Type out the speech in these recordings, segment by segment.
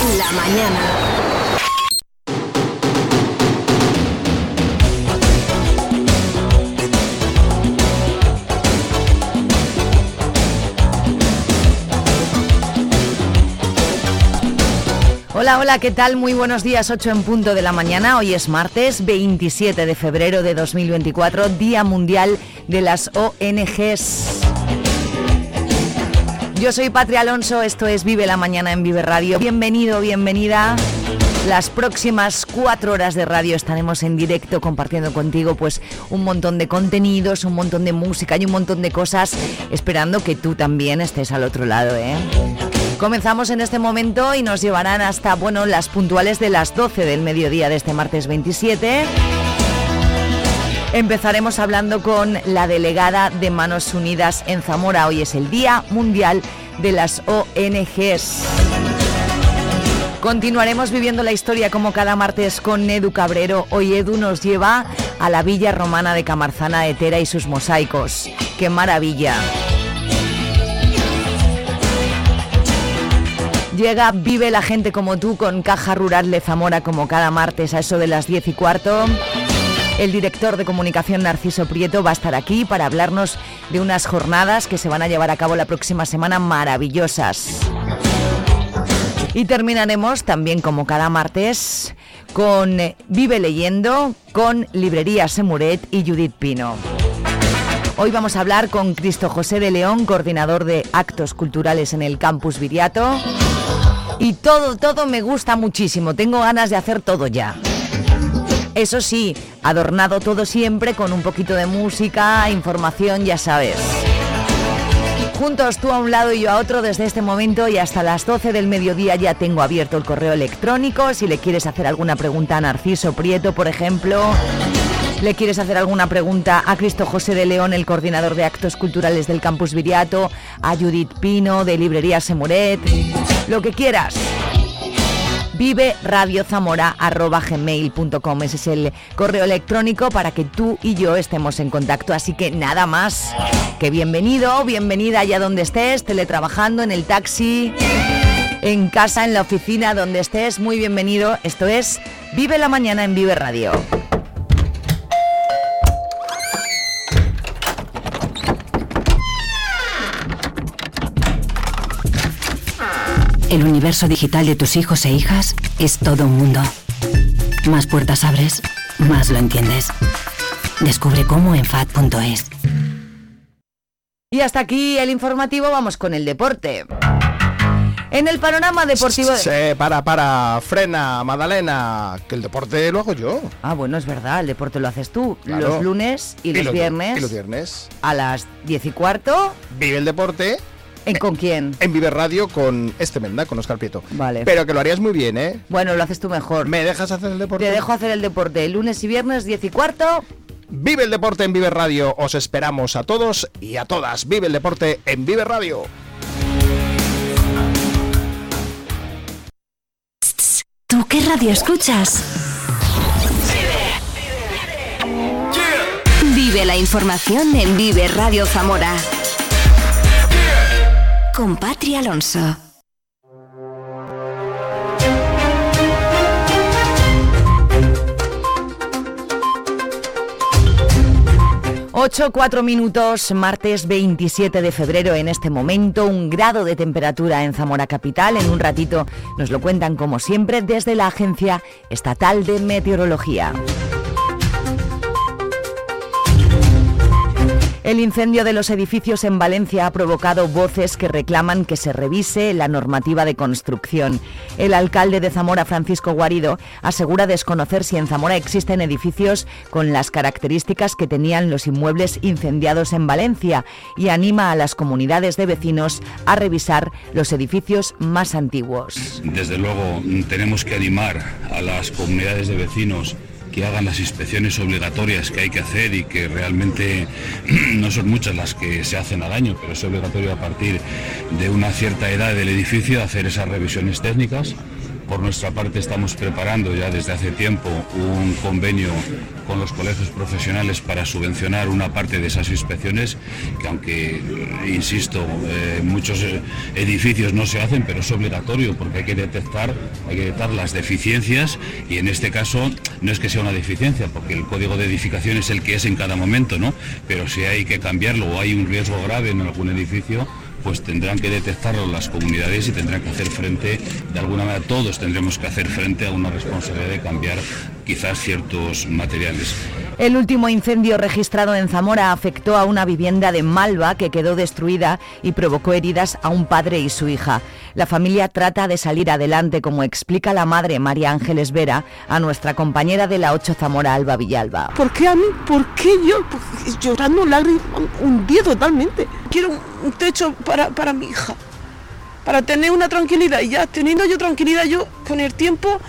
La mañana. Hola, hola, ¿qué tal? Muy buenos días, 8 en punto de la mañana. Hoy es martes 27 de febrero de 2024, Día Mundial de las ONGs. Yo soy Patria Alonso, esto es Vive la Mañana en Vive Radio. Bienvenido, bienvenida. Las próximas cuatro horas de radio estaremos en directo compartiendo contigo pues un montón de contenidos, un montón de música y un montón de cosas, esperando que tú también estés al otro lado, ¿eh? Comenzamos en este momento y nos llevarán hasta, bueno, las puntuales de las 12 del mediodía de este martes 27. Empezaremos hablando con la delegada de Manos Unidas en Zamora. Hoy es el Día Mundial de las ONGs. Continuaremos viviendo la historia como cada martes con Edu Cabrero. Hoy Edu nos lleva a la villa romana de Camarzana de Tera y sus mosaicos. ¡Qué maravilla! Llega Vive la gente como tú con Caja Rural de Zamora como cada martes a eso de las 10 y cuarto. El director de comunicación Narciso Prieto va a estar aquí para hablarnos de unas jornadas que se van a llevar a cabo la próxima semana maravillosas. Y terminaremos también como cada martes con Vive leyendo con Librería Semuret y Judith Pino. Hoy vamos a hablar con Cristo José de León, coordinador de actos culturales en el campus Viriato. Y todo, todo me gusta muchísimo. Tengo ganas de hacer todo ya. Eso sí, adornado todo siempre con un poquito de música, información, ya sabes. Juntos tú a un lado y yo a otro desde este momento y hasta las 12 del mediodía ya tengo abierto el correo electrónico. Si le quieres hacer alguna pregunta a Narciso Prieto, por ejemplo, le quieres hacer alguna pregunta a Cristo José de León, el coordinador de actos culturales del Campus Viriato, a Judith Pino de Librería Semuret, lo que quieras. Vive gmail.com Ese es el correo electrónico para que tú y yo estemos en contacto. Así que nada más que bienvenido, bienvenida allá donde estés, teletrabajando en el taxi, en casa, en la oficina, donde estés. Muy bienvenido. Esto es Vive la Mañana en Vive Radio. El universo digital de tus hijos e hijas es todo un mundo. Más puertas abres, más lo entiendes. Descubre cómo en FAD.es. Y hasta aquí el informativo, vamos con el deporte. En el panorama deportivo... Sí, para, para, frena, Madalena, que el deporte lo hago yo. Ah, bueno, es verdad, el deporte lo haces tú. Claro. Los lunes y, los, viernes. Y los viernes. A las 10 y cuarto. Vive el deporte. ¿En con quién? En Vive Radio con este Menda, con Oscar Prieto. Vale. Pero que lo harías muy bien, ¿eh? Bueno, lo haces tú mejor. ¿Me dejas hacer el deporte? Te dejo hacer el deporte. Lunes y viernes, 10 y cuarto. Vive el deporte en Vive Radio. Os esperamos a todos y a todas. Vive el deporte en Vive Radio. ¿Tú qué radio escuchas? Vive la información en Vive Radio Zamora. Con Alonso. 8, 4 minutos, martes 27 de febrero en este momento, un grado de temperatura en Zamora Capital. En un ratito nos lo cuentan como siempre desde la Agencia Estatal de Meteorología. El incendio de los edificios en Valencia ha provocado voces que reclaman que se revise la normativa de construcción. El alcalde de Zamora, Francisco Guarido, asegura desconocer si en Zamora existen edificios con las características que tenían los inmuebles incendiados en Valencia y anima a las comunidades de vecinos a revisar los edificios más antiguos. Desde luego tenemos que animar a las comunidades de vecinos que hagan las inspecciones obligatorias que hay que hacer y que realmente no son muchas las que se hacen al año, pero es obligatorio a partir de una cierta edad del edificio hacer esas revisiones técnicas Por nuestra parte estamos preparando ya desde hace tiempo un convenio con los colegios profesionales para subvencionar una parte de esas inspecciones, que aunque, eh, insisto, eh, muchos eh, edificios no se hacen, pero es obligatorio porque hay que detectar, hay que detectar las deficiencias y en este caso no es que sea una deficiencia, porque el código de edificación es el que es en cada momento, ¿no? Pero si hay que cambiarlo o hay un riesgo grave en algún edificio, pues tendrán que detectarlo las comunidades y tendrán que hacer frente, de alguna manera todos tendremos que hacer frente a una responsabilidad de cambiar quizás ciertos materiales. El último incendio registrado en Zamora afectó a una vivienda de Malva que quedó destruida y provocó heridas a un padre y su hija. La familia trata de salir adelante, como explica la madre María Ángeles Vera a nuestra compañera de la 8 Zamora Alba Villalba. ¿Por qué a mí? ¿Por qué yo? Pues, llorando lágrimas, día totalmente. Quiero un techo para, para mi hija, para tener una tranquilidad. Y ya teniendo yo tranquilidad, yo con el tiempo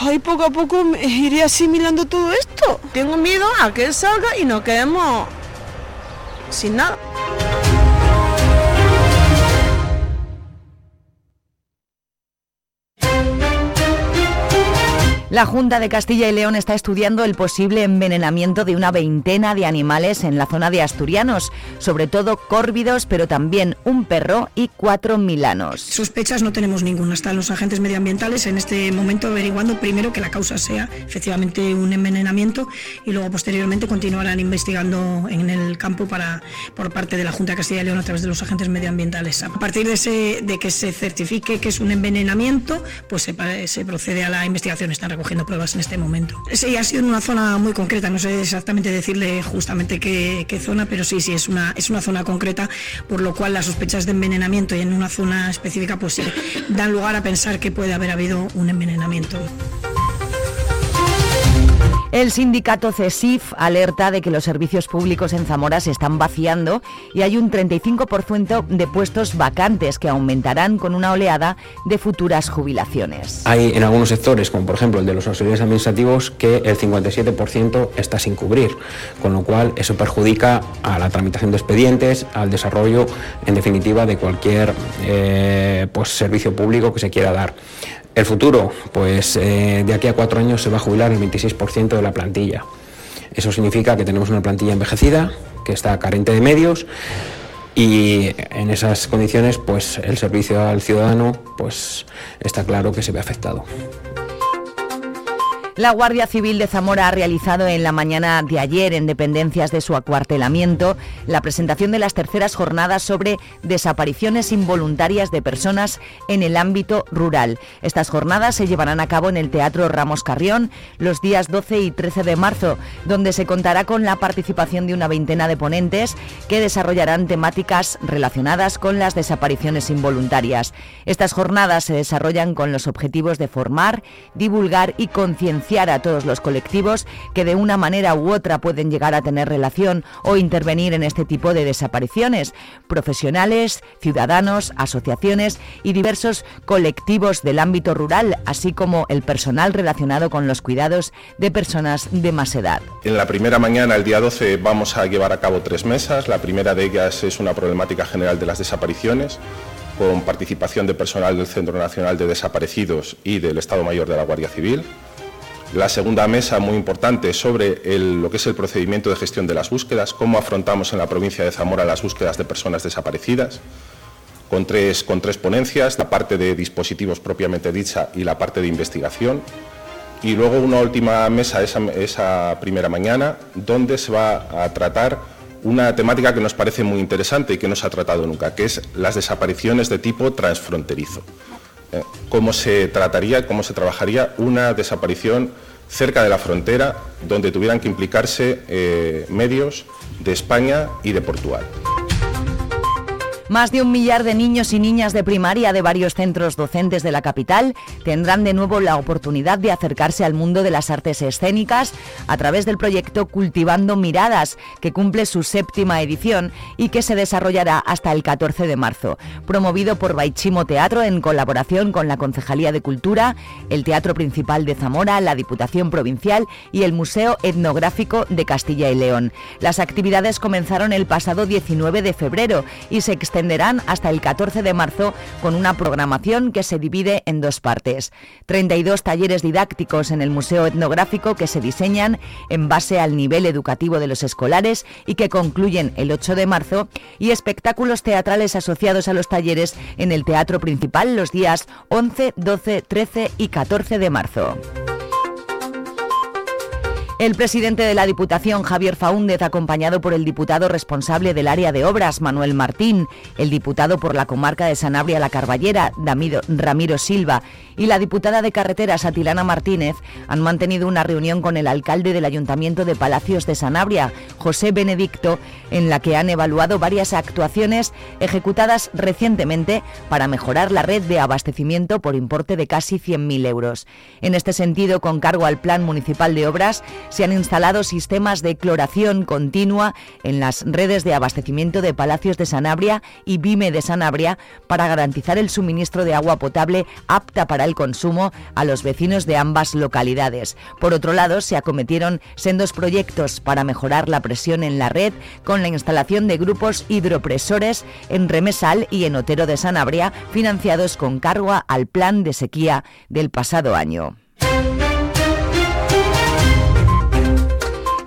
Ay, poco a poco iré asimilando todo esto. Tengo miedo a que él salga y nos quedemos sin nada. La Junta de Castilla y León está estudiando el posible envenenamiento de una veintena de animales en la zona de Asturianos, sobre todo córvidos, pero también un perro y cuatro milanos. Sospechas no tenemos ninguna. Están los agentes medioambientales en este momento averiguando primero que la causa sea efectivamente un envenenamiento y luego posteriormente continuarán investigando en el campo para, por parte de la Junta de Castilla y León a través de los agentes medioambientales. A partir de, ese, que se certifique que es un envenenamiento, pues se, se procede a la investigación. Están cogiendo pruebas en este momento. Sí, ha sido en una zona muy concreta, no sé exactamente decirle justamente qué, zona, pero sí, sí, es una, es una zona concreta, por lo cual las sospechas de envenenamiento y en una zona específica, pues dan lugar a pensar que puede haber habido un envenenamiento. El sindicato CESIF alerta de que los servicios públicos en Zamora se están vaciando y hay un 35% de puestos vacantes que aumentarán con una oleada de futuras jubilaciones. Hay en algunos sectores, como por ejemplo el de los auxiliares administrativos, que el 57% está sin cubrir, con lo cual eso perjudica a la tramitación de expedientes, al desarrollo, en definitiva, de cualquier eh, pues, servicio público que se quiera dar. El futuro, pues eh, de aquí a cuatro años se va a jubilar el 26% de la plantilla. Eso significa que tenemos una plantilla envejecida, que está carente de medios y en esas condiciones, pues el servicio al ciudadano, pues está claro que se ve afectado. La Guardia Civil de Zamora ha realizado en la mañana de ayer, en dependencias de su acuartelamiento, la presentación de las terceras jornadas sobre desapariciones involuntarias de personas en el ámbito rural. Estas jornadas se llevarán a cabo en el Teatro Ramos Carrión los días 12 y 13 de marzo, donde se contará con la participación de una veintena de ponentes que desarrollarán temáticas relacionadas con las desapariciones involuntarias. Estas jornadas se desarrollan con los objetivos de formar, divulgar y concienciar a todos los colectivos que de una manera u otra pueden llegar a tener relación o intervenir en este tipo de desapariciones, profesionales, ciudadanos, asociaciones y diversos colectivos del ámbito rural, así como el personal relacionado con los cuidados de personas de más edad. En la primera mañana, el día 12, vamos a llevar a cabo tres mesas. La primera de ellas es una problemática general de las desapariciones con participación de personal del Centro Nacional de Desaparecidos y del Estado Mayor de la Guardia Civil. La segunda mesa, muy importante, sobre lo que es el procedimiento de gestión de las búsquedas, cómo afrontamos en la provincia de Zamora las búsquedas de personas desaparecidas, con tres, con tres ponencias, la parte de dispositivos propiamente dicha y la parte de investigación. Y luego una última mesa esa, esa primera mañana, donde se va a tratar una temática que nos parece muy interesante y que no se ha tratado nunca, que es las desapariciones de tipo transfronterizo. Eh, cómo se trataría, cómo se trabajaría una desaparición cerca de la frontera donde tuvieran que implicarse eh, medios de España y de Portugal. Más de un millar de niños y niñas de primaria de varios centros docentes de la capital tendrán de nuevo la oportunidad de acercarse al mundo de las artes escénicas a través del proyecto Cultivando Miradas, que cumple su séptima edición y que se desarrollará hasta el 14 de marzo. Promovido por Baichimo Teatro en colaboración con la Concejalía de Cultura, el Teatro Principal de Zamora, la Diputación Provincial y el Museo Etnográfico de Castilla y León. Las actividades comenzaron el pasado 19 de febrero y se extendieron extenderán hasta el 14 de marzo con una programación que se divide en dos partes. 32 talleres didácticos en el Museo Etnográfico que se diseñan en base al nivel educativo de los escolares y que concluyen el 8 de marzo y espectáculos teatrales asociados a los talleres en el Teatro Principal los días 11, 12, 13 y 14 de marzo. El presidente de la Diputación, Javier Faúndez, acompañado por el diputado responsable del área de obras, Manuel Martín, el diputado por la comarca de Sanabria La Carballera, Ramiro Silva, y la diputada de carreteras, Atilana Martínez, han mantenido una reunión con el alcalde del Ayuntamiento de Palacios de Sanabria, José Benedicto, en la que han evaluado varias actuaciones ejecutadas recientemente para mejorar la red de abastecimiento por importe de casi 100.000 euros. En este sentido, con cargo al Plan Municipal de Obras, se han instalado sistemas de cloración continua en las redes de abastecimiento de Palacios de Sanabria y Vime de Sanabria para garantizar el suministro de agua potable apta para el consumo a los vecinos de ambas localidades. Por otro lado, se acometieron sendos proyectos para mejorar la presión en la red con la instalación de grupos hidropresores en Remesal y en Otero de Sanabria, financiados con cargo al plan de sequía del pasado año.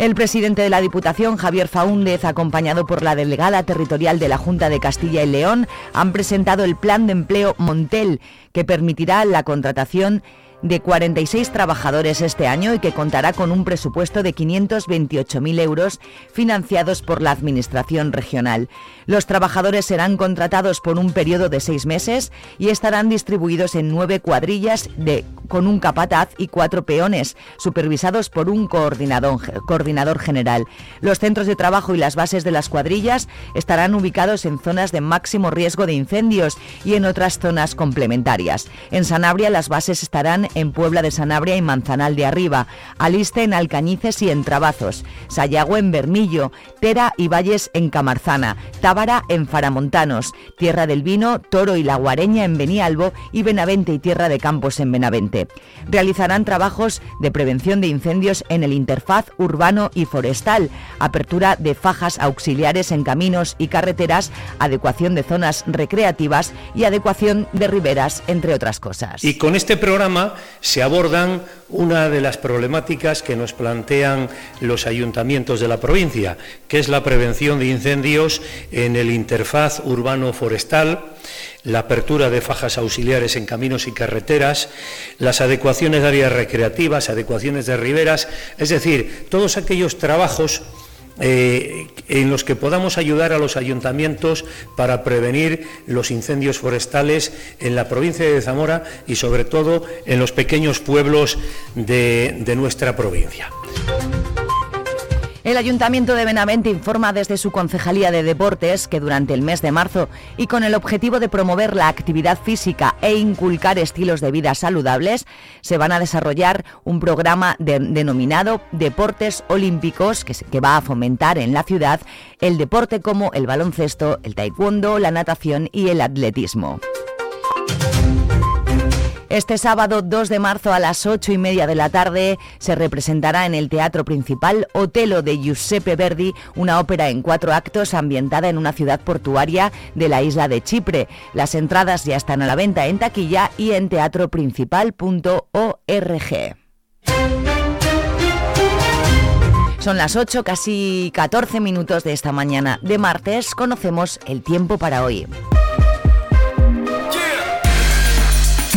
El presidente de la Diputación, Javier Faúndez, acompañado por la delegada territorial de la Junta de Castilla y León, han presentado el plan de empleo Montel, que permitirá la contratación de 46 trabajadores este año y que contará con un presupuesto de 528.000 euros financiados por la Administración regional. Los trabajadores serán contratados por un periodo de seis meses y estarán distribuidos en nueve cuadrillas de, con un capataz y cuatro peones, supervisados por un coordinador, coordinador general. Los centros de trabajo y las bases de las cuadrillas estarán ubicados en zonas de máximo riesgo de incendios y en otras zonas complementarias. En Sanabria las bases estarán en Puebla de Sanabria y Manzanal de Arriba, Aliste en Alcañices y en Trabazos, Sayago en Bermillo, Tera y Valles en Camarzana, Tábara en Faramontanos, Tierra del Vino, Toro y La Guareña en Benialbo y Benavente y Tierra de Campos en Benavente. Realizarán trabajos de prevención de incendios en el interfaz urbano y forestal, apertura de fajas auxiliares en caminos y carreteras, adecuación de zonas recreativas y adecuación de riberas, entre otras cosas. Y con este programa se abordan una de las problemáticas que nos plantean los ayuntamientos de la provincia, que es la prevención de incendios en el interfaz urbano-forestal, la apertura de fajas auxiliares en caminos y carreteras, las adecuaciones de áreas recreativas, adecuaciones de riberas, es decir, todos aquellos trabajos eh, en los que podamos ayudar a los ayuntamientos para prevenir los incendios forestales en la provincia de Zamora y sobre todo en los pequeños pueblos de nuestra provincia. El Ayuntamiento de Benavente informa desde su Concejalía de Deportes que durante el mes de marzo y con el objetivo de promover la actividad física e inculcar estilos de vida saludables, se van a desarrollar un programa denominado Deportes Olímpicos que, va a fomentar en la ciudad el deporte como el baloncesto, el taekwondo, la natación y el atletismo. Este sábado 2 de marzo a las 8 y media de la tarde se representará en el Teatro Principal Otelo de Giuseppe Verdi, una ópera en cuatro actos ambientada en una ciudad portuaria de la isla de Chipre. Las entradas ya están a la venta en taquilla y en teatroprincipal.org. Son las 8, casi 14 minutos de esta mañana de martes. Conocemos el tiempo para hoy.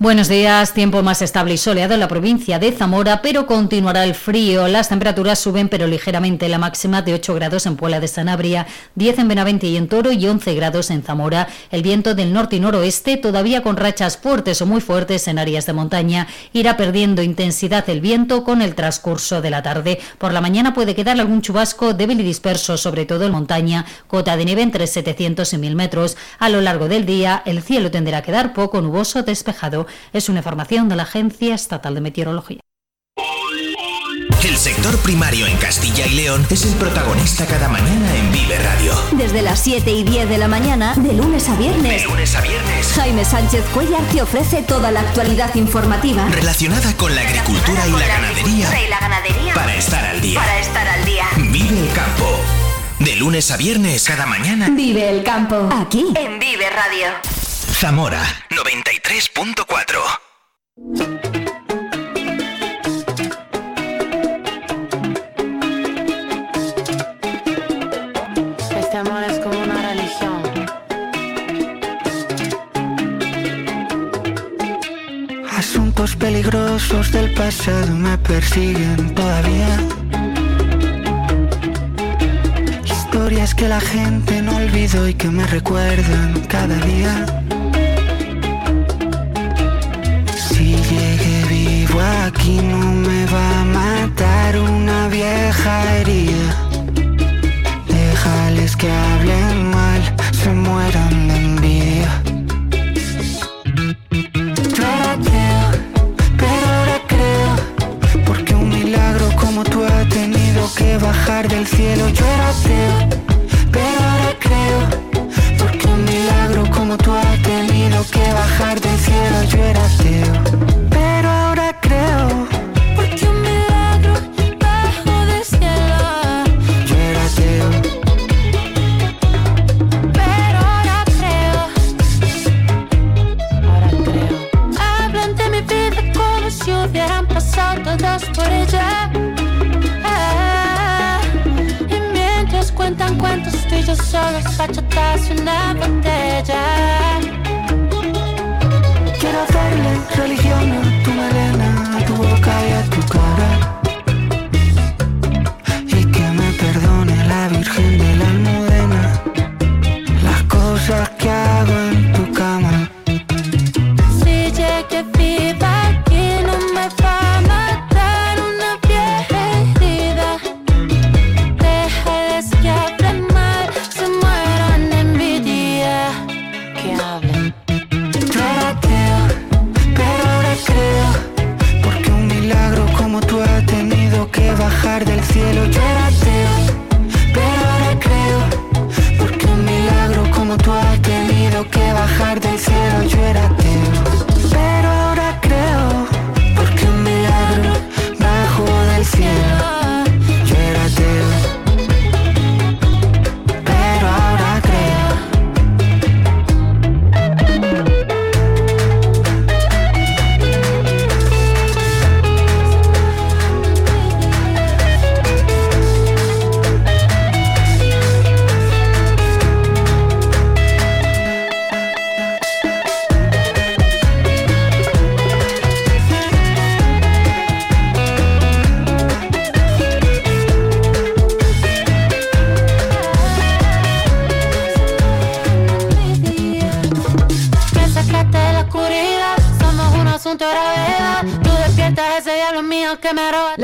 Buenos días, tiempo más estable y soleado en la provincia de Zamora, pero continuará el frío. Las temperaturas suben, pero ligeramente. La máxima de 8 grados en Puebla de Sanabria, 10 en Benavente y en Toro y 11 grados en Zamora. El viento del norte y noroeste, todavía con rachas fuertes o muy fuertes en áreas de montaña, irá perdiendo intensidad el viento con el transcurso de la tarde. Por la mañana puede quedar algún chubasco débil y disperso, sobre todo en montaña, cota de nieve entre 700 y 1000 metros. A lo largo del día, el cielo tenderá a quedar poco nuboso despejado es una información de la Agencia Estatal de Meteorología. El sector primario en Castilla y León es el protagonista cada mañana en Vive Radio. Desde las 7 y 10 de la mañana, de lunes a viernes. De lunes a viernes. Jaime Sánchez Cuellar te ofrece toda la actualidad informativa relacionada con la agricultura y la, ganadería. y la ganadería. Para estar al día. Para estar al día. Vive el campo. De lunes a viernes, cada mañana. Vive el campo. Aquí. En Vive Radio. Zamora 93.4. Este amor es como una religión. Asuntos peligrosos del pasado me persiguen todavía. Historias que la gente no olvidó y que me recuerdan cada día. Aquí no me va a matar una vieja herida. Déjales que hablen mal, se mueran de envidia. Yo ahora creo, pero ahora creo, porque un milagro como tú ha tenido que bajar del cielo. Yo era ateo, pero ahora creo, porque un milagro como tú ha tenido que bajar del cielo. Yo era ateo,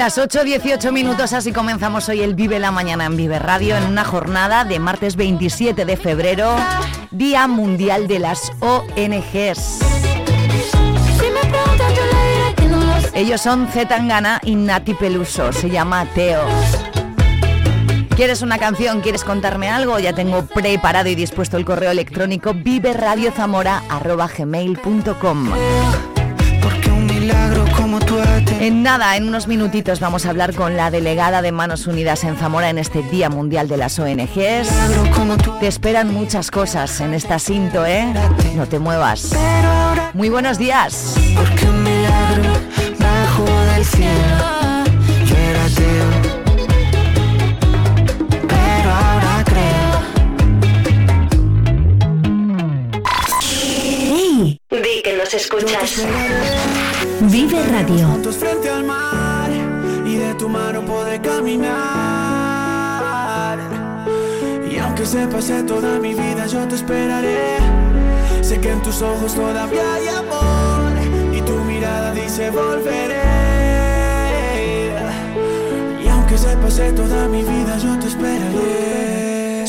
Las 8.18 minutos, así comenzamos hoy el Vive la Mañana en Vive Radio en una jornada de martes 27 de febrero, Día Mundial de las ONGs. Ellos son Zetangana y Nati Peluso, se llama Teo. ¿Quieres una canción? ¿Quieres contarme algo? Ya tengo preparado y dispuesto el correo electrónico viveradiozamora.gmail.com En nada, en unos minutitos vamos a hablar con la delegada de Manos Unidas en Zamora en este Día Mundial de las ONGs. Te esperan muchas cosas en esta cinto, ¿eh? No te muevas. Muy buenos días. Porque un milagro bajo del cielo. Yo era ateo, pero ahora creo. ¡Hey! Di que nos escuchas. Vive Radio. Frente al mar y de tu mano poder caminar. Y aunque se pase toda mi vida, yo te esperaré. Sé que en tus ojos todavía hay amor y tu mirada dice volveré. Y aunque se pase toda mi vida, yo te esperaré.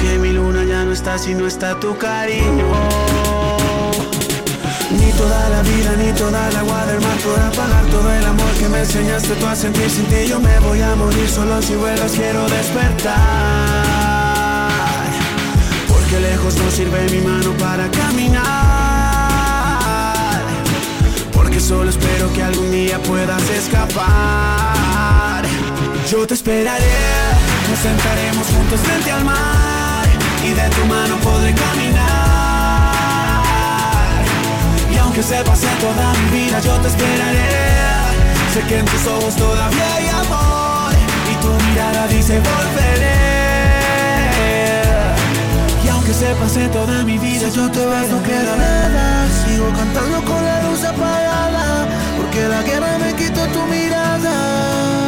Que mi luna ya no está si no está tu cariño. Ni toda la vida, ni toda el agua del mar podrá pagar todo el amor que me enseñaste tú a sentir sin ti. Yo me voy a morir solo si vuelas, quiero despertar. Porque lejos no sirve mi mano para caminar. Porque solo espero que algún día puedas escapar. Yo te esperaré, nos sentaremos juntos frente al mar y de tu mano podré caminar. Y aunque se pase toda mi vida, yo te esperaré. Sé que en tus ojos todavía hay amor y tu mirada dice volveré. Y aunque se pase toda mi vida, yo te vas, no queda nada. Sigo cantando con la luz apagada, porque la guerra me quitó tu mirada.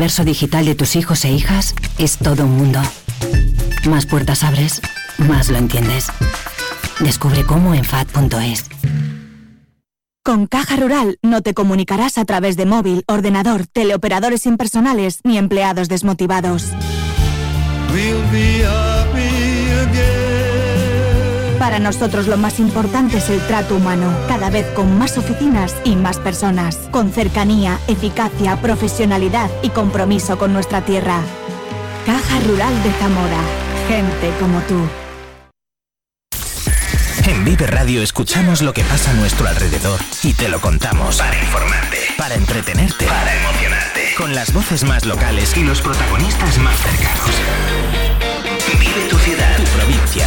Universo digital de tus hijos e hijas es todo un mundo. Más puertas abres, más lo entiendes. Descubre cómo en FAD.es. Con Caja Rural no te comunicarás a través de móvil, ordenador, teleoperadores impersonales ni empleados desmotivados. Para nosotros lo más importante es el trato humano, cada vez con más oficinas y más personas, con cercanía, eficacia, profesionalidad y compromiso con nuestra tierra. Caja Rural de Zamora, gente como tú. En Vive Radio escuchamos lo que pasa a nuestro alrededor y te lo contamos. Para informarte, para entretenerte, para emocionarte. Con las voces más locales y los protagonistas más cercanos. Vive tu ciudad, tu provincia.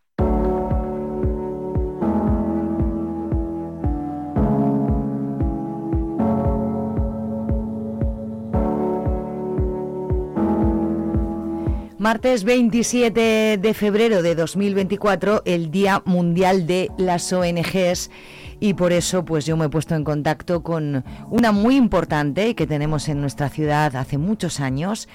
Martes 27 de febrero de 2024, el Día Mundial de las ONGs y por eso pues yo me he puesto en contacto con una muy importante que tenemos en nuestra ciudad hace muchos años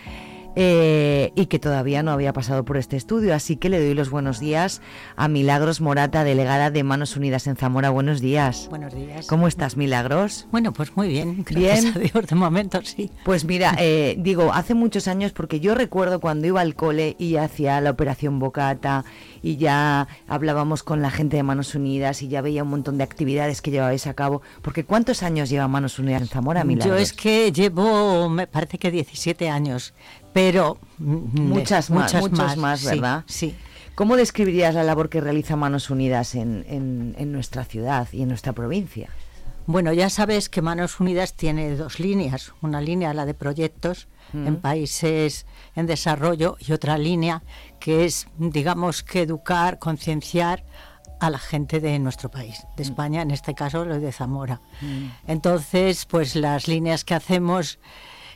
eh, y que todavía no había pasado por este estudio. Así que le doy los buenos días a Milagros Morata, delegada de Manos Unidas en Zamora. Buenos días. Buenos días. ¿Cómo estás, Milagros? Bueno, pues muy bien. Gracias Bien. a Dios, de momento sí. Pues mira, eh, digo, hace muchos años, porque yo recuerdo cuando iba al cole y hacía la operación Bocata y ya hablábamos con la gente de Manos Unidas y ya veía un montón de actividades que llevabais a cabo. Porque ¿cuántos años lleva Manos Unidas en Zamora, Milagros? Yo es que llevo, me parece que 17 años, pero... mm, Muchas más, muchas muchos más, ¿verdad? Sí. ¿Cómo describirías la labor que realiza Manos Unidas en, en- en nuestra ciudad y en nuestra provincia? Bueno, ya sabes que Manos Unidas tiene dos líneas. Una línea, la de proyectos Mm. en países en desarrollo y otra línea que es, digamos, que educar, concienciar a la gente de nuestro país, de Mm. España, en este caso lo de Zamora. Entonces, pues las líneas que hacemos,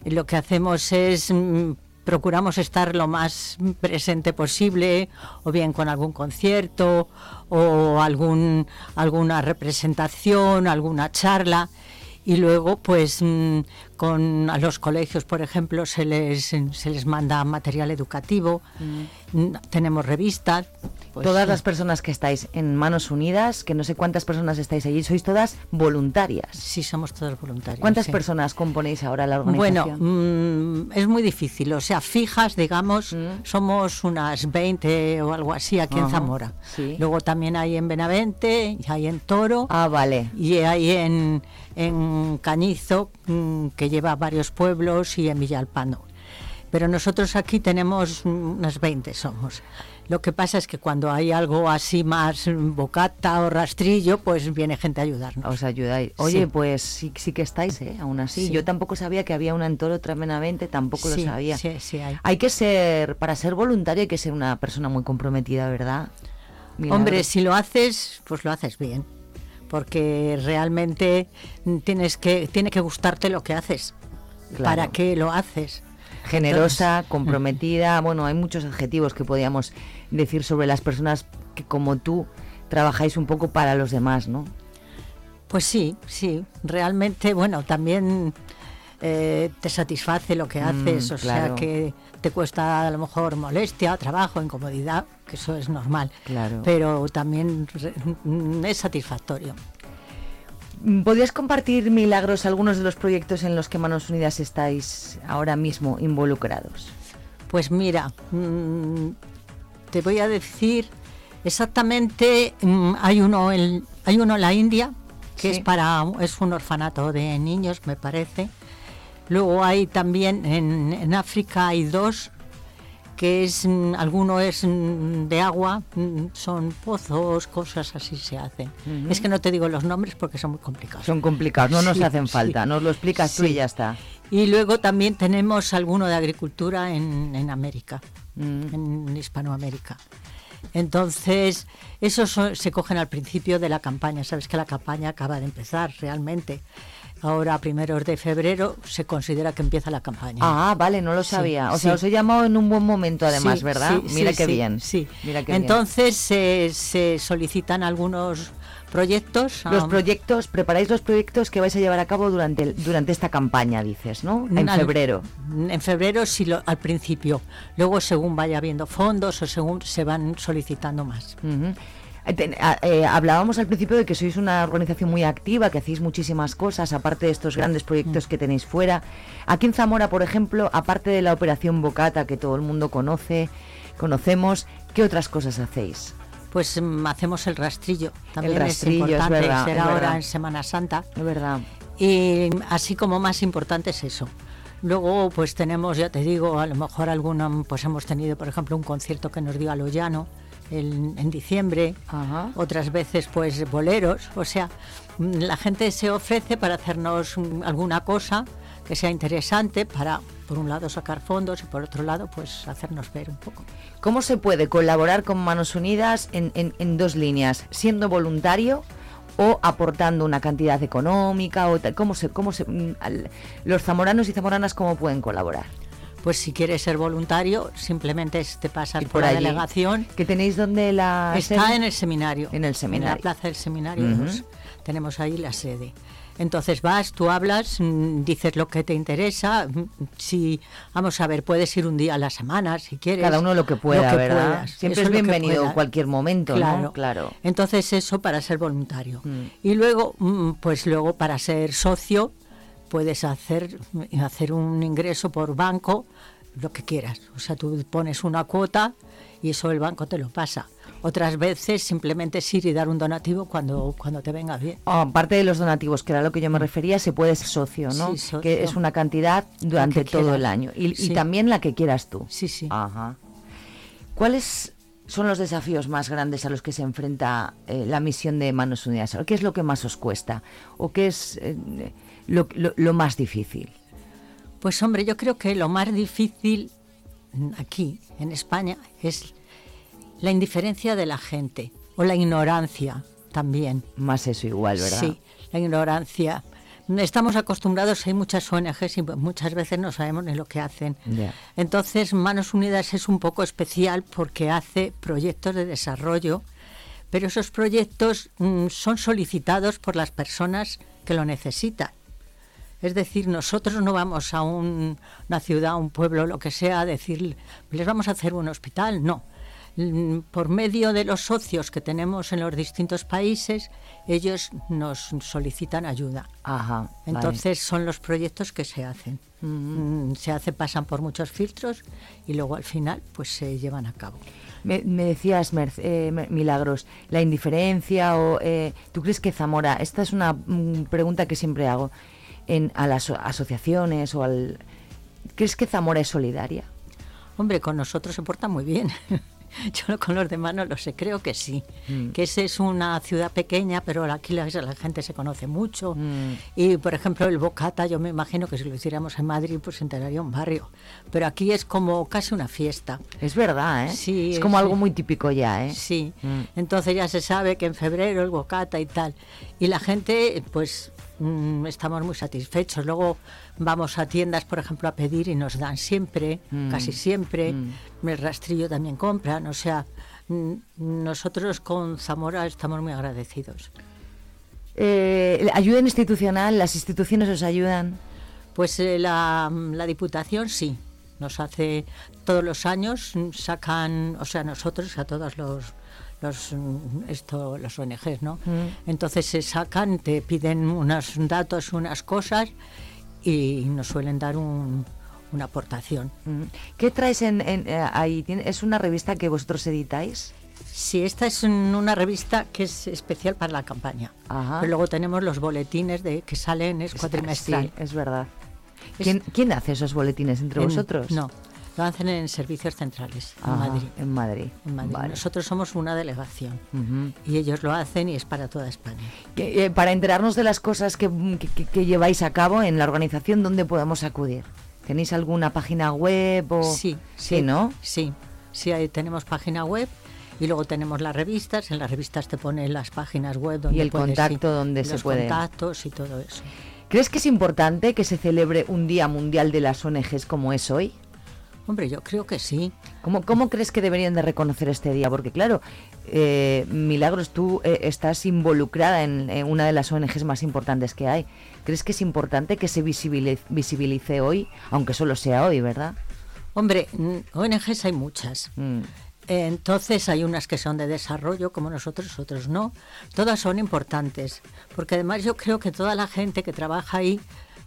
lo que hacemos es mm, procuramos estar lo más presente posible, o bien con algún concierto, o algún, alguna representación, alguna charla. Y luego, pues, mm, con a los colegios, por ejemplo, se les, se les manda material educativo, Mm, tenemos revistas. pues, todas las personas que estáis en Manos Unidas, que no sé cuántas personas estáis allí, sois todas voluntarias. Sí, somos todas voluntarias. ¿Cuántas sí. personas componéis ahora la Bueno, organización? mm, es muy difícil, o sea, fijas, digamos, somos unas 20 o algo así aquí en Zamora. sí. Luego también hay en Benavente, y hay en Toro. Ah, vale. Y hay en, en Cañizo, mm, que lleva varios pueblos, y en Villalpando. Pero nosotros aquí tenemos mm, unas 20 somos. Lo que pasa es que cuando hay algo así más bocata o rastrillo, pues viene gente a ayudarnos. Os ayudáis. Oye, Sí. pues sí, sí que estáis, ¿eh? Aún así. Sí. Yo tampoco sabía que había una en Toro tremendamente, tampoco lo sabía. sí, sí hay. Hay que ser, para ser voluntario hay que ser una persona muy comprometida, ¿verdad? Hombre, si lo haces, pues lo haces bien. Porque realmente mm, tienes que, tiene que gustarte lo que haces. Claro. ¿Para qué lo haces? generosa, Entonces, comprometida. Bueno, hay muchos adjetivos que podríamos decir sobre las personas que como tú trabajáis un poco para los demás, ¿no? Pues sí, sí. Realmente, bueno, también eh, te satisface lo que Mm, haces. O claro. sea que te cuesta a lo mejor molestia, trabajo, incomodidad, que eso es normal. Claro. Pero también mm, es satisfactorio. ¿Podrías compartir, Milagros, algunos de los proyectos en los que Manos Unidas estáis ahora mismo involucrados? Pues mira, mm, te voy a decir exactamente, mm, hay uno en, hay uno en la India que Sí. es para es un orfanato de niños, me parece. Luego hay también en, en África hay dos que es mm, alguno es mm, de agua, mm, son pozos, cosas así se hacen. Es que no te digo los nombres porque son muy complicados. Son complicados, no nos Sí, hacen sí. falta, nos lo explicas tú y ya está. Y luego también tenemos alguno de agricultura en, en América, Mm. en Hispanoamérica. Entonces, esos se cogen al principio de la campaña. Sabes que la campaña acaba de empezar realmente. Ahora, a primeros de febrero, se considera que empieza la campaña. Ah, vale, no lo Sí, sabía. O sea, sí. os he llamado en un buen momento además, Sí, ¿verdad? sí, Mira sí, qué sí, bien. Sí. Mira qué bien. Entonces se, se solicitan algunos proyectos. Los proyectos, preparáis los proyectos que vais a llevar a cabo durante, el- durante esta campaña, dices, ¿no? En al- febrero. En febrero sí lo- al principio. Luego según vaya habiendo fondos o según se van solicitando más. Eh, hablábamos al principio de que sois una organización muy activa, que hacéis muchísimas cosas, aparte de estos grandes proyectos que tenéis fuera. Aquí en Zamora, por ejemplo, aparte de la operación Bocata, que todo el mundo conoce, conocemos, ¿qué otras cosas hacéis? Pues mm, hacemos el rastrillo. También rastrillo, es es importante. verdad, será es ahora verdad. en Semana Santa. Es verdad. Y así como más importante es eso. Luego, pues tenemos, ya te digo, a lo mejor alguna, pues hemos tenido, por ejemplo, un concierto que nos dio a Loyano en, en diciembre. Otras veces, pues boleros. O sea, mm, la gente se ofrece para hacernos mm, alguna cosa que sea interesante para, por un lado, sacar fondos y por otro lado, pues hacernos ver un poco. ¿Cómo se puede colaborar con Manos Unidas en, en- en dos líneas? ¿Siendo voluntario o aportando una cantidad económica? O? ¿Cómo se, cómo se, mm, los zamoranos y zamoranas cómo pueden colaborar? Pues si quieres ser voluntario, simplemente te pasas por, por la delegación. ¿Que tenéis donde la Está sede? en el seminario. En el seminario. En la plaza del seminario. 2. tenemos ahí la sede. Entonces vas, tú hablas, mm, dices lo que te interesa. mm, Si, vamos a ver, puedes ir un día a la semana si quieres. Cada uno lo que pueda, ¿verdad? puedas, Siempre eso es bienvenido puedas. cualquier momento, ¿no? claro. Claro. Entonces eso para ser voluntario. Y luego, mm, pues luego para ser socio puedes hacer, hacer un ingreso por banco, lo que quieras. O sea, tú pones una cuota y eso el banco te lo pasa. Otras veces simplemente es ir y dar un donativo cuando, cuando te venga bien. Oh, aparte de los donativos, que era lo que yo me refería, se puede ser socio, ¿no? Sí, socio. Que es una cantidad durante todo quieras. el año. Y, y Sí. también la que quieras tú. Sí, sí. Ajá. ¿Cuáles son los desafíos más grandes a los que se enfrenta eh, la misión de Manos Unidas? ¿Qué es lo que más os cuesta? ¿O qué es eh, lo, lo- lo más difícil? Pues hombre, yo creo que lo más difícil aquí, en España, es la indiferencia de la gente o la ignorancia también. Más eso igual, ¿verdad? Sí, la ignorancia. Estamos acostumbrados, hay muchas ONGs y muchas veces no sabemos ni lo que hacen. Entonces, Manos Unidas es un poco especial porque hace proyectos de desarrollo, pero esos proyectos mm, son solicitados por las personas que lo necesitan. Es decir, nosotros no vamos a un- una ciudad, un pueblo, lo que sea, a decir, les vamos a hacer un hospital. No. Mm, Por medio de los socios que tenemos en los distintos países, ellos nos solicitan ayuda. Ajá. vale. Entonces son los proyectos que se hacen. Mm, Se hace, pasan por muchos filtros y luego al final pues se llevan a cabo. Me, me decías, Merc- eh, Milagros, la indiferencia o... eh, ¿Tú crees que Zamora, esta es una mm, pregunta que siempre hago, en, a las asociaciones o al... ¿Crees que Zamora es solidaria? Hombre, con nosotros se porta muy bien. Yo con los demás no lo sé, creo que sí. Mm. Que esa es una ciudad pequeña, pero aquí la, la gente se conoce mucho. Mm. Y por ejemplo, el Bocata, yo me imagino que si lo hiciéramos en Madrid, pues se enteraría un barrio. Pero aquí es como casi una fiesta. Es verdad, ¿eh? Sí. Es como sí. algo muy típico ya, ¿eh? Sí. Mm. Entonces ya se sabe que en febrero el Bocata y tal. Y la gente, pues mm, estamos muy satisfechos. Luego vamos a tiendas, por ejemplo, a pedir y nos dan siempre, Mm. casi siempre. Mm. El rastrillo también compran. O sea, mm, nosotros con Zamora estamos muy agradecidos. Eh, ayuda institucional, las instituciones os ayudan. Pues eh, la, la Diputación sí, nos hace todos los años, sacan, o sea, nosotros a todos los, los, mm, esto, los ONGs, ¿no? Mm. Entonces se sacan, te piden unos datos, unas cosas y nos suelen dar un- una aportación. Mm. ¿Qué traes en, en, eh, ahí? ¿Tiene- ¿Es una revista que vosotros editáis? Sí, esta es un- una revista que es especial para la campaña. Ajá. Pero luego tenemos los boletines de que salen, es cuatrimestral. Sí, es verdad. ¿Quién, quién hace esos boletines entre En- vosotros? No, lo hacen en servicios centrales, en Madrid. En Madrid. En Madrid. Vale. Nosotros somos una delegación y ellos lo hacen y es para toda España. Que, eh, para enterarnos de las cosas que, que- que- que lleváis a cabo en la organización, ¿dónde podemos acudir? ¿Tenéis alguna página web o...? Sí, Sí, ¿no? Sí, sí, ahí tenemos página web y luego tenemos las revistas. En las revistas te ponen las páginas web donde Y el puedes, contacto sí, donde y se los puede. contactos y todo eso. ¿Crees que es importante que se celebre un Día Mundial de las ONGs como es hoy? Hombre, yo creo que sí. ¿Cómo, cómo crees que deberían de reconocer este día? Porque claro, eh, Milagros, tú eh, estás involucrada en, en una de las ONGs más importantes que hay. ¿Crees que es importante que se visibilice, visibilice hoy, aunque solo sea hoy, verdad? Hombre, ONGs hay muchas. Mm. Eh, Entonces hay unas que son de desarrollo como nosotros, otros no. Todas son importantes, porque además yo creo que toda la gente que trabaja ahí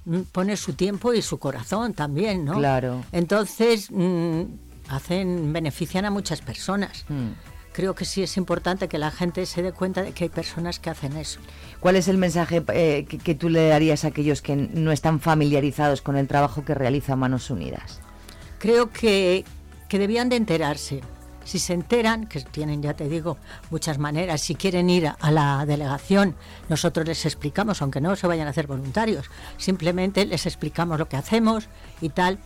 mm, pone su tiempo y su corazón también, ¿no? Claro. Entonces mm, hacen benefician a muchas personas. Mm. Creo que sí es importante que la gente se dé cuenta de que hay personas que hacen eso. ¿Cuál es el mensaje eh, que, que tú le darías a aquellos que no están familiarizados con el trabajo que realiza Manos Unidas? Creo que, que debían de enterarse. Si se enteran, que tienen, ya te digo, muchas maneras, si quieren ir a la delegación, nosotros les explicamos, aunque no se vayan a hacer voluntarios, simplemente les explicamos lo que hacemos y tal.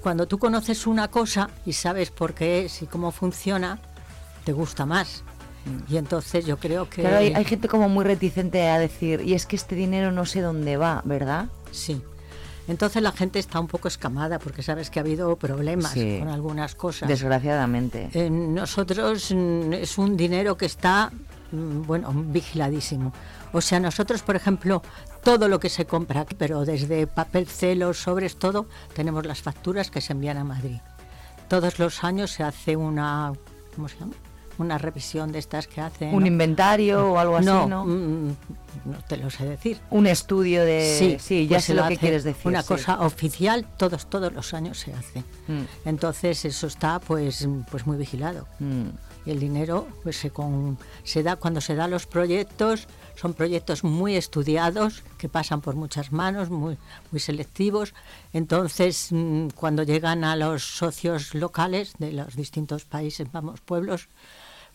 Cuando tú conoces una cosa y sabes por qué es y cómo funciona, te gusta más. Y entonces yo creo que... Claro, hay, hay gente como muy reticente a decir, y es que este dinero no sé dónde va, ¿verdad? Sí. Entonces la gente está un poco escamada porque sabes que ha habido problemas Sí. con algunas cosas. Desgraciadamente. Eh, nosotros mm, es un dinero que está, mm, bueno, vigiladísimo. O sea, nosotros, por ejemplo, todo lo que se compra, pero desde papel celos, sobres, todo, tenemos las facturas que se envían a Madrid. Todos los años se hace una, ¿cómo se llama? Una revisión de estas que hacen. Un ¿no? inventario o algo así, ¿no? mm, no te lo sé decir. Un estudio de... Sí, sí ya pues sé lo lo que quieres decir. Una sí. cosa oficial, todos, todos los años se hace. Mm. Entonces eso está pues, pues muy vigilado. Y el dinero pues, se, con- se da cuando se dan los proyectos, son proyectos muy estudiados, que pasan por muchas manos, muy, muy selectivos. Entonces, mm, cuando llegan a los socios locales de los distintos países, vamos, pueblos,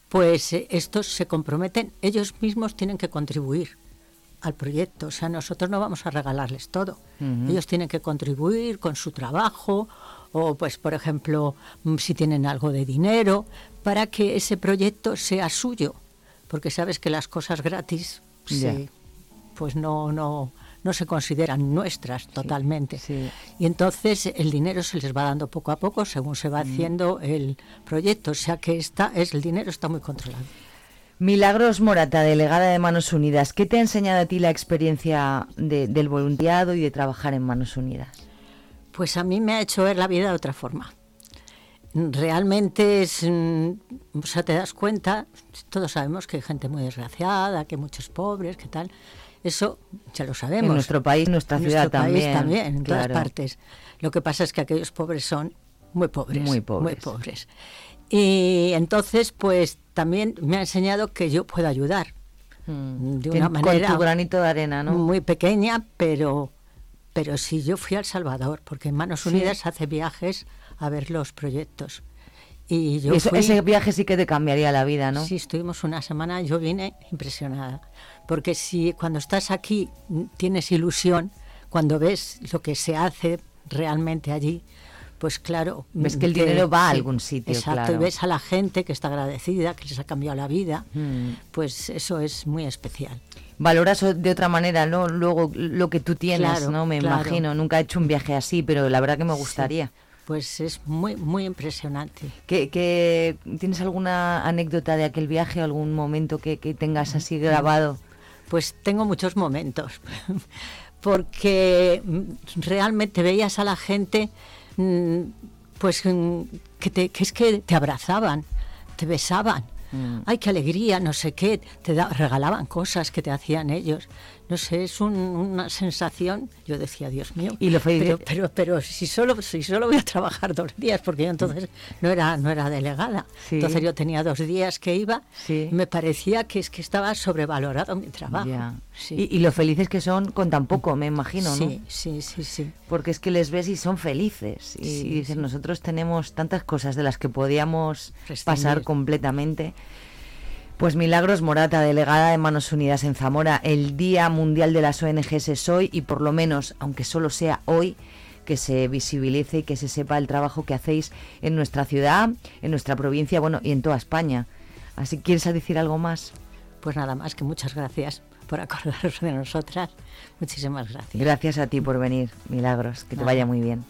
pues eh, estos se comprometen, ellos mismos tienen que contribuir al proyecto. O sea, nosotros no vamos a regalarles todo. Ellos tienen que contribuir con su trabajo o, pues, por ejemplo, mm, si tienen algo de dinero, para que ese proyecto sea suyo. Porque sabes que las cosas gratis, Ya. se- pues no, no, no se consideran nuestras totalmente. Y entonces el dinero se les va dando poco a poco según se va haciendo el proyecto. O sea que está, es, el dinero está muy controlado. Milagros Morata, delegada de Manos Unidas, ¿qué te ha enseñado a ti la experiencia de- del voluntariado y de trabajar en Manos Unidas? Pues a mí me ha hecho ver la vida de otra forma. Realmente es, mm, o sea, te das cuenta, todos sabemos que hay gente muy desgraciada, que hay muchos pobres, que tal. Eso ya lo sabemos. En nuestro país, nuestra En ciudad nuestro país también, también, en todas partes. Lo que pasa es que aquellos pobres son muy pobres. Muy pobres. Muy pobres. Y entonces, pues también me ha enseñado que yo puedo ayudar. De Mm. Que una con manera tu granito de arena, ¿no? muy pequeña, pero, pero sí, yo fui a El Salvador, porque en Manos Sí. Unidas hace viajes a ver los proyectos. Y yo Eso- fui- ese viaje sí que te cambiaría la vida, ¿no? Sí, estuvimos una semana, yo vine impresionada. Porque si cuando estás aquí tienes ilusión, cuando ves lo que se hace realmente allí, pues claro. Ves mm, que el dinero va a algún sitio, Exacto, claro. y ves a la gente que está agradecida, que les ha cambiado la vida, Mm. pues eso es muy especial. Valoras de otra manera, ¿no? Luego lo que tú tienes, Claro, ¿no? Me claro. imagino. Nunca he hecho un viaje así, pero la verdad que me gustaría. Pues es muy, muy impresionante. ¿Que, que- tienes alguna anécdota de aquel viaje, algún momento que, que tengas así grabado? Pues tengo muchos momentos, porque mm, realmente veías a la gente, mm, pues mm, que, te- que es que te abrazaban, te besaban. Mm. Ay, qué alegría, no sé qué, te da- regalaban cosas que te hacían ellos. No sé, es un- una sensación. Yo decía, Dios mío. Y lo pero, pero, pero si solo, si solo voy a trabajar dos días, porque yo entonces no era, no era delegada. Sí. Entonces yo tenía dos días que iba. Sí. Me parecía que es que estaba sobrevalorado mi trabajo. Ya. Sí. Y, y lo felices que son con tan poco, me imagino, ¿no? Sí, sí, sí, sí. Porque es que les ves y son felices. Y, y sí. nosotros tenemos tantas cosas de las que podíamos pasar completamente. Pues Milagros Morata, delegada de Manos Unidas en Zamora, el Día Mundial de las ONGs es hoy y por lo menos, aunque solo sea hoy, que se visibilice y que se sepa el trabajo que hacéis en nuestra ciudad, en nuestra provincia, bueno, y en toda España. Así, ¿quieres decir algo más? Pues nada más que muchas gracias por acordaros de nosotras. Muchísimas gracias. Gracias a ti por venir, Milagros, que te vaya muy bien.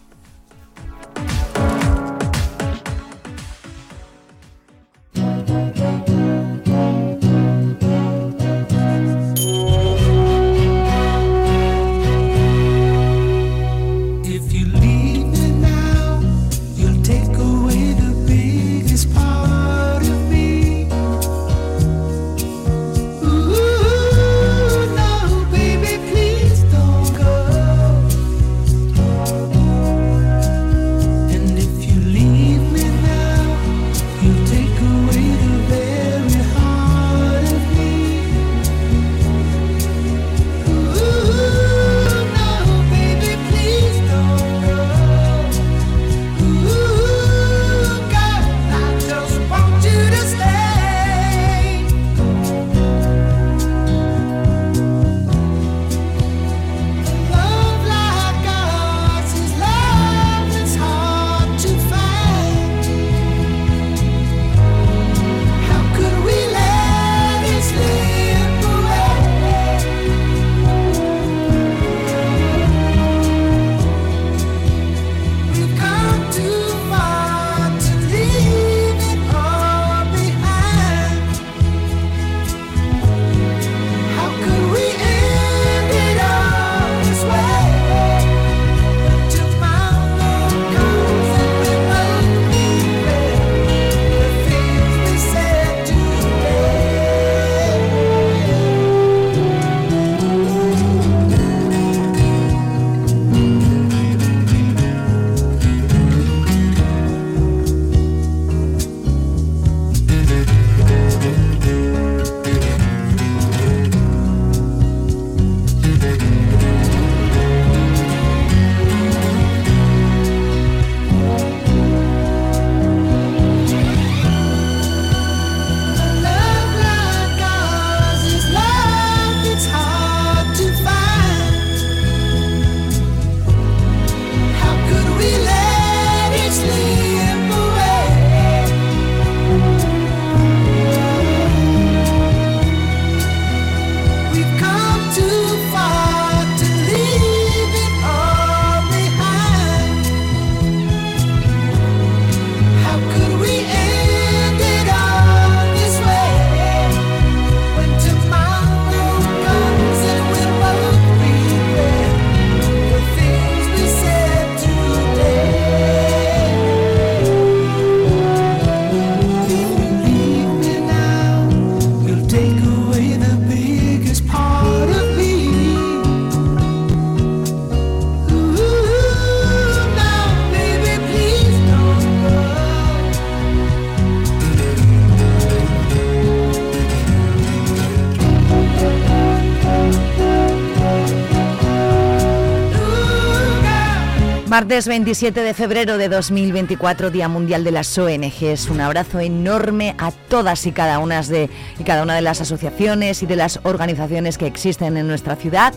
Martes 27 de febrero de 2024, Día Mundial de las ONGs. Un abrazo enorme a todas y cada una de, cada una de las asociaciones y de las organizaciones que existen en nuestra ciudad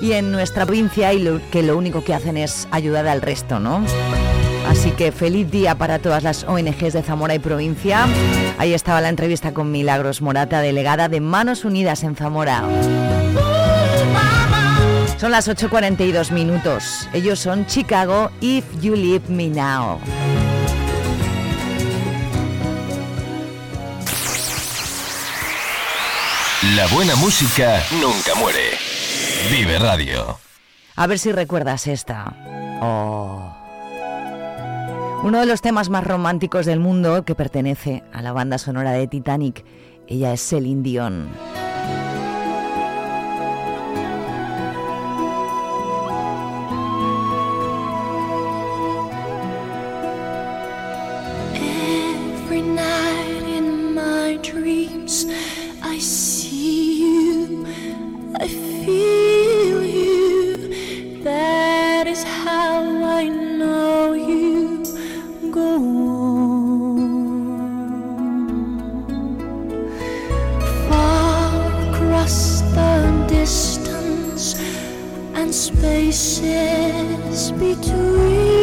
y en nuestra provincia y que lo único que hacen es ayudar al resto, ¿no? Así que feliz día para todas las ONGs de Zamora y provincia. Ahí estaba la entrevista con Milagros Morata, delegada de Manos Unidas en Zamora. Son las 8.42 minutos. Ellos son Chicago, If You Leave Me Now. La buena música nunca muere. Vive Radio. A ver si recuerdas esta. Oh. Uno de los temas más románticos del mundo que pertenece a la banda sonora de Titanic. Ella es Celine Dion. Spaces between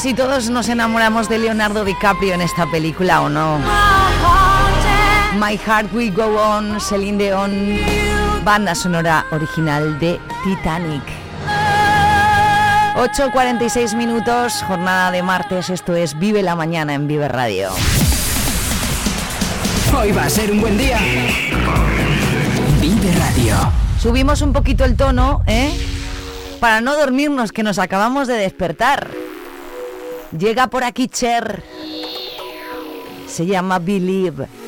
casi todos nos enamoramos de Leonardo DiCaprio en esta película, ¿o no? My Heart Will Go On, Celine Dion, banda sonora original de Titanic. 8.46 minutos, jornada de martes, esto es Vive la Mañana en Vive Radio. Hoy va a ser un buen día. Vive Radio. Subimos un poquito el tono, ¿eh? Para no dormirnos, que nos acabamos de despertar. Llega por aquí Cher. Se llama Believe.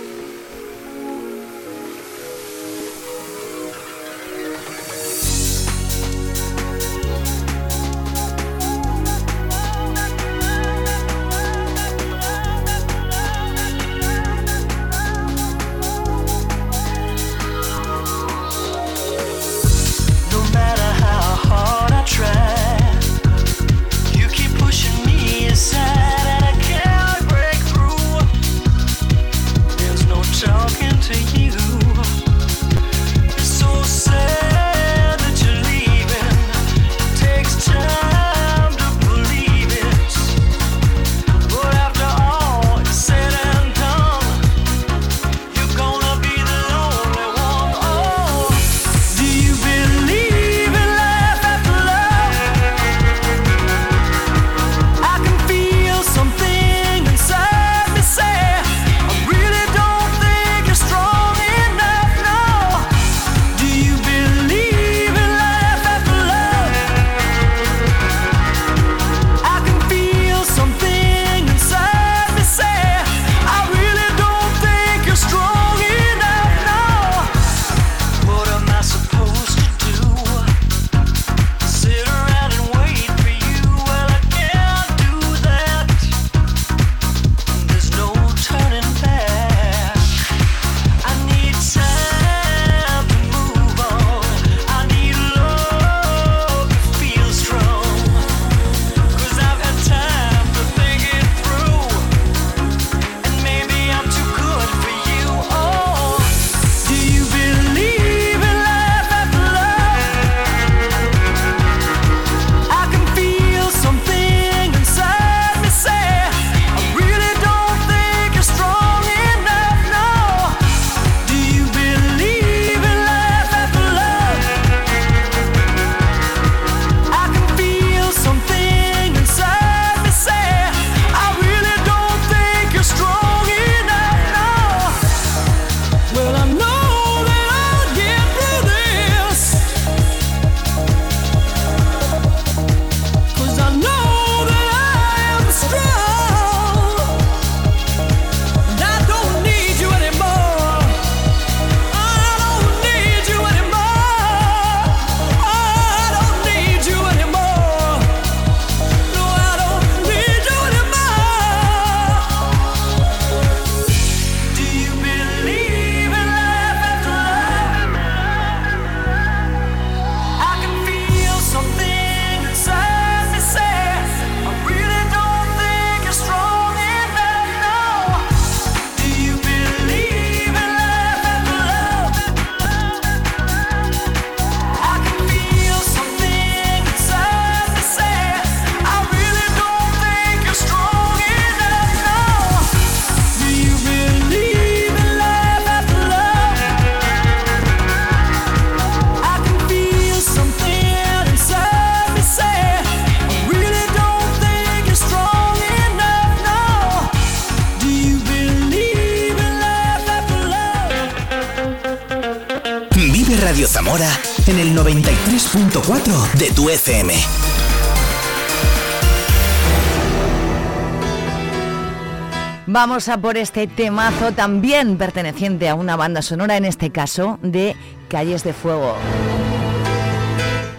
Vamos a por este temazo también perteneciente a una banda sonora, en este caso de Calles de Fuego.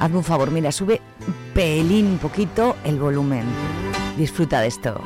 Hazme un favor, mira, sube pelín poquito el volumen. Disfruta de esto.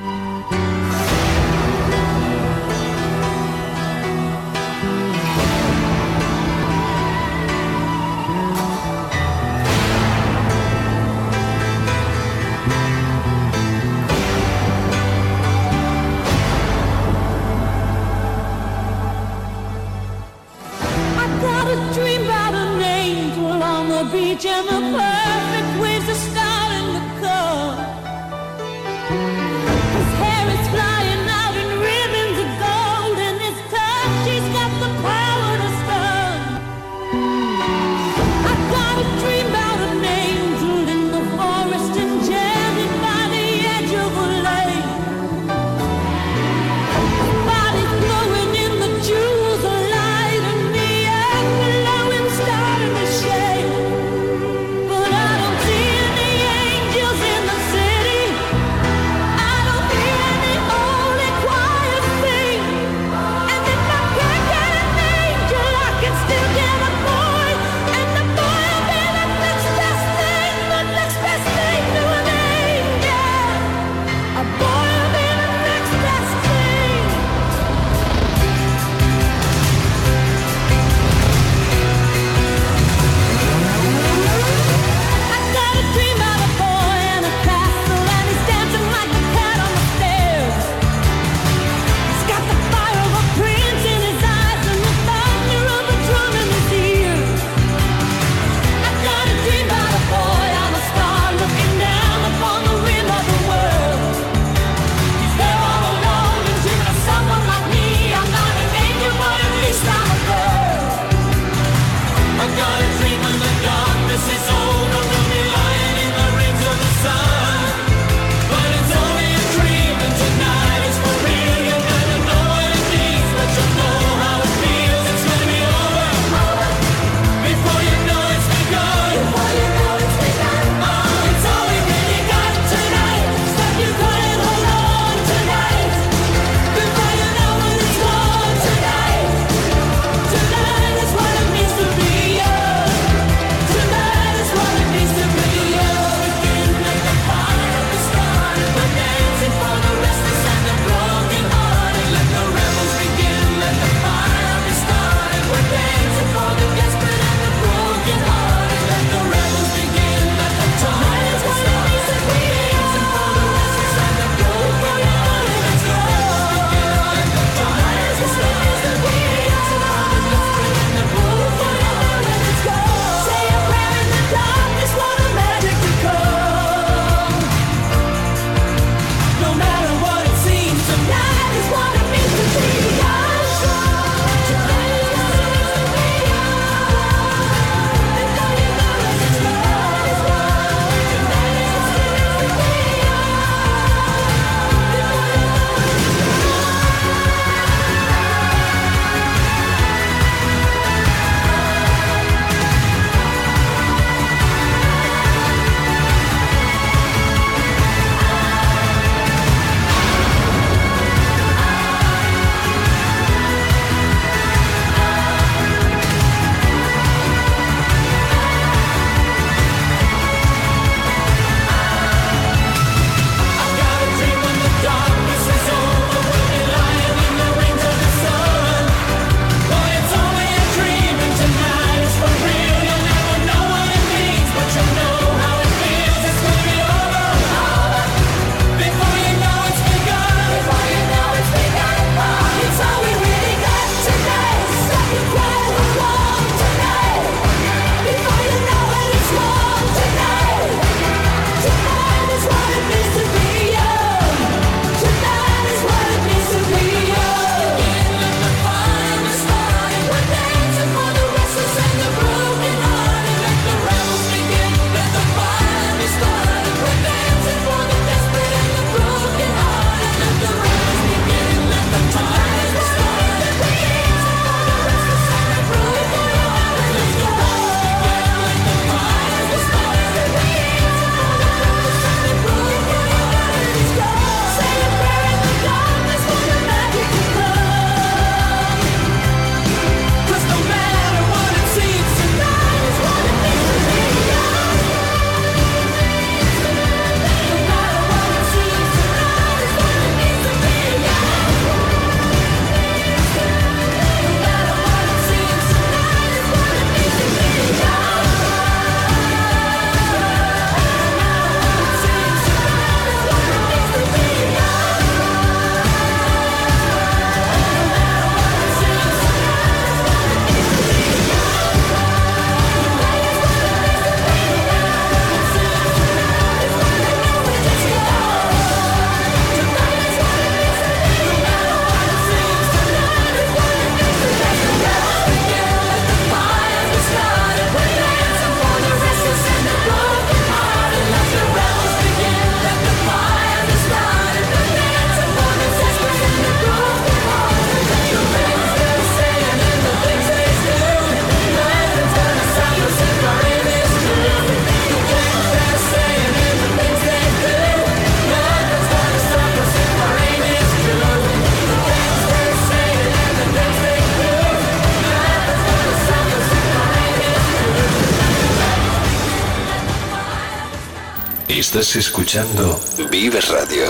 Estás escuchando Vive Radio.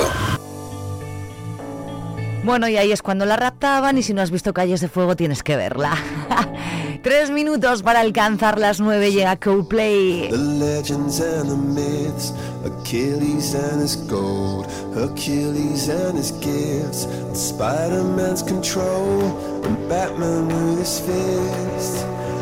Bueno, y ahí es cuando la raptaban y si no has visto Calles de Fuego tienes que verla. Tres minutos para alcanzar las nueve llega Coldplay. The legends and the myths, Achilles and his gold, Hercules and his gifts, Spider-Man's control, and Batman with his fist.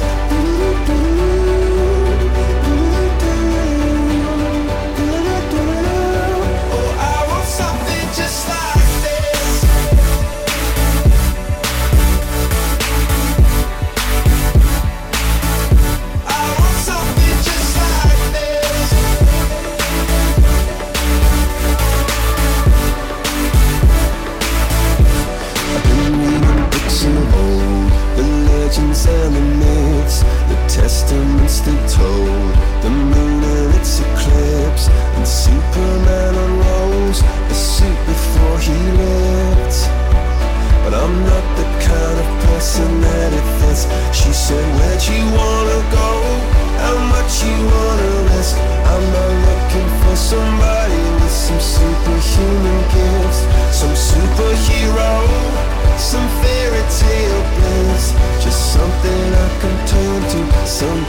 podcast. Testaments they told, the moon and its eclipse, and Superman unrolls the suit before he lived. But I'm not the kind of person that it fits. She said, Where'd you wanna go? How much you some